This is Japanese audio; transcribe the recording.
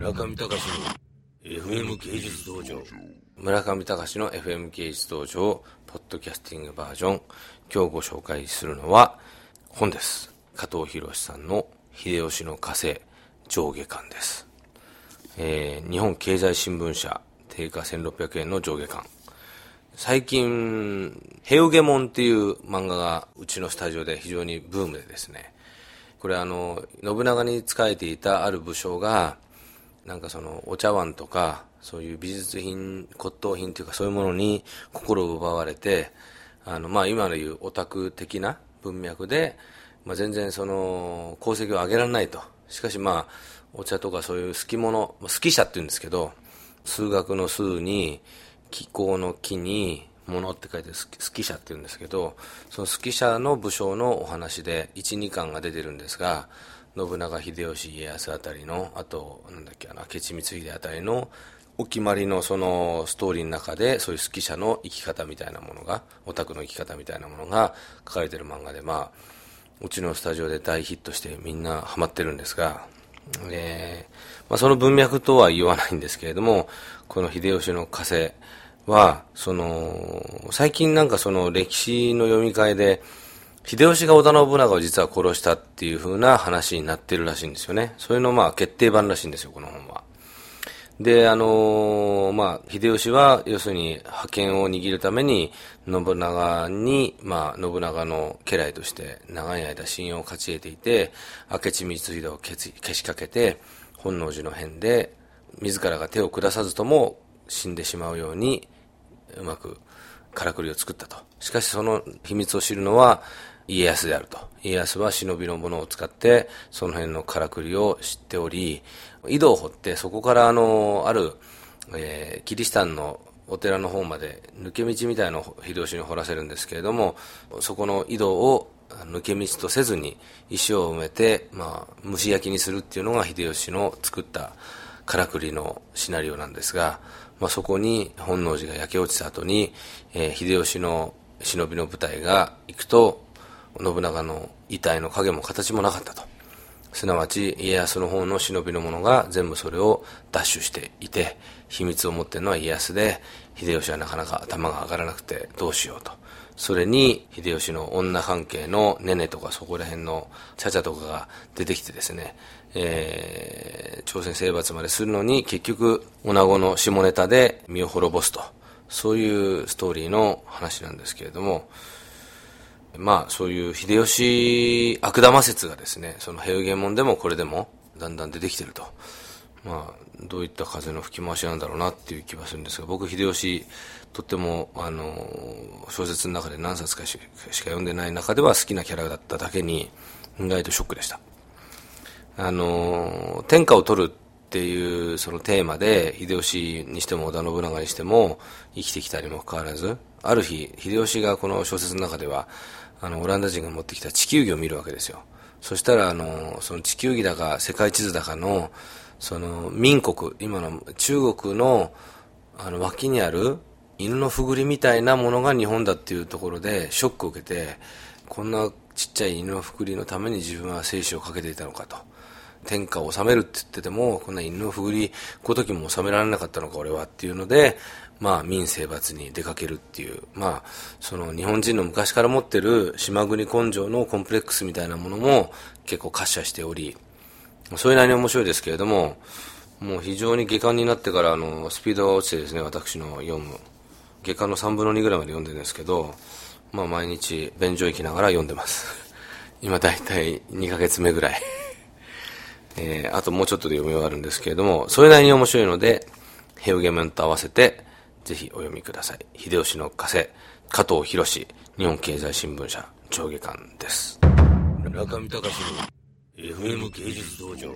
村上隆の FM 芸術道場村上隆の FM 芸術道場ポッドキャスティングバージョン。今日ご紹介するのは本です。加藤博さんの秀吉の火星上下巻です、えー日本経済新聞社定価1600円の上下巻。最近、ヘウゲモンっていう漫画がうちのスタジオで非常にブームでですね、これあの、信長に仕えていたある武将が、なんかそのお茶碗とか、そういう美術品、骨董品というかそういうものに心を奪われて、あの、まあ今の言うオタク的な文脈で、まあ全然その功績を上げられないと。しかしまあ、お茶とかそういう好き物、好き者って言うんですけど、数学の数に、気候の木に、物って書いて好き好き者って言うんですけど、その好き者の武将のお話で1、2巻が出てるんですが、信長秀吉家康あたりの、あと、なんだっけ、あの、明智光秀あたりの、お決まりのそのストーリーの中で、そういう好き者の生き方みたいなものが、オタクの生き方みたいなものが書かれてる漫画で、まあ、うちのスタジオで大ヒットしてみんなハマってるんですが、えーまあ、その文脈とは言わないんですけれども、この秀吉の火星は、その、最近なんかその歴史の読み替えで、秀吉が織田信長を実は殺したっていう風な話になってるらしいんですよね。それのまあ決定版らしいんですよ、この本は。で、あのーまあ、秀吉は、要するに、覇権を握るために、信長に、まあ、信長の家来として、長い間信用を勝ち得ていて、明智光秀をけけしかけて、本能寺の変で、自らが手を下さずとも死んでしまうように、うまく、からくりを作ったと。しかし、その秘密を知るのは、家康であると。家康は忍びのものを使って、その辺のからくりを知っており、井戸を掘って、そこからあの、ある、えーキリシタンのお寺の方まで抜け道みたいなのを秀吉に掘らせるんですけれども、そこの井戸を抜け道とせずに石を埋めて、まあ、蒸し焼きにするっていうのが秀吉の作ったからくりのシナリオなんですが、まあ、そこに本能寺が焼け落ちた後に、えー秀吉の忍びの部隊が行くと、信長の遺体の影も形もなかったと。すなわち家康の方の忍びの者が全部それを奪取していて、秘密を持っているのは家康で、秀吉はなかなか頭が上がらなくてどうしようと。それに、秀吉の女関係のネネとかそこら辺のチャチャとかが出てきてですね、えー朝鮮征伐までするのに結局、女子の下ネタで身を滅ぼすと。そういうストーリーの話なんですけれども、まあそういう秀吉悪玉説がですね、その平家門でもこれでもだんだん出てきてると。まあどういった風の吹き回しなんだろうなっていう気はするんですが、僕秀吉とってもあの小説の中で何冊かししか読んでない中では好きなキャラだっただけに意外とショックでした。あの天下を取るっていうそのテーマで秀吉にしても織田信長にしても生きてきたにもかかわらずある日秀吉がこの小説の中ではあのオランダ人が持ってきた地球儀を見るわけですよ。そしたらあのその地球儀だか世界地図だかのその民国今の中国のあの脇にある犬のふぐりみたいなものが日本だっていうところでショックを受けてこんなちっちゃい犬のふぐりのために自分は生死をかけていたのかと。天下を治めるって言ってても、こんな犬のふぐりごときも治められなかったのか俺はっていうので、まあ民生罰に出かけるっていう、まあその日本人の昔から持ってる島国根性のコンプレックスみたいなものも結構滑車しており、それなりに面白いですけれども、もう非常に下巻になってからあのスピードが落ちてですね、私の読む。下巻の3分の2ぐらいまで読んでるんですけど、まあ毎日便所行きながら読んでます。今大体2ヶ月目ぐらい。えーあともうちょっとで読み終わるんですけれども、それなりに面白いので、ヘウゲメンと合わせて、ぜひお読みください。秀吉の枷、加藤博士、日本経済新聞社、上下巻です。村上隆の FM 芸術道場。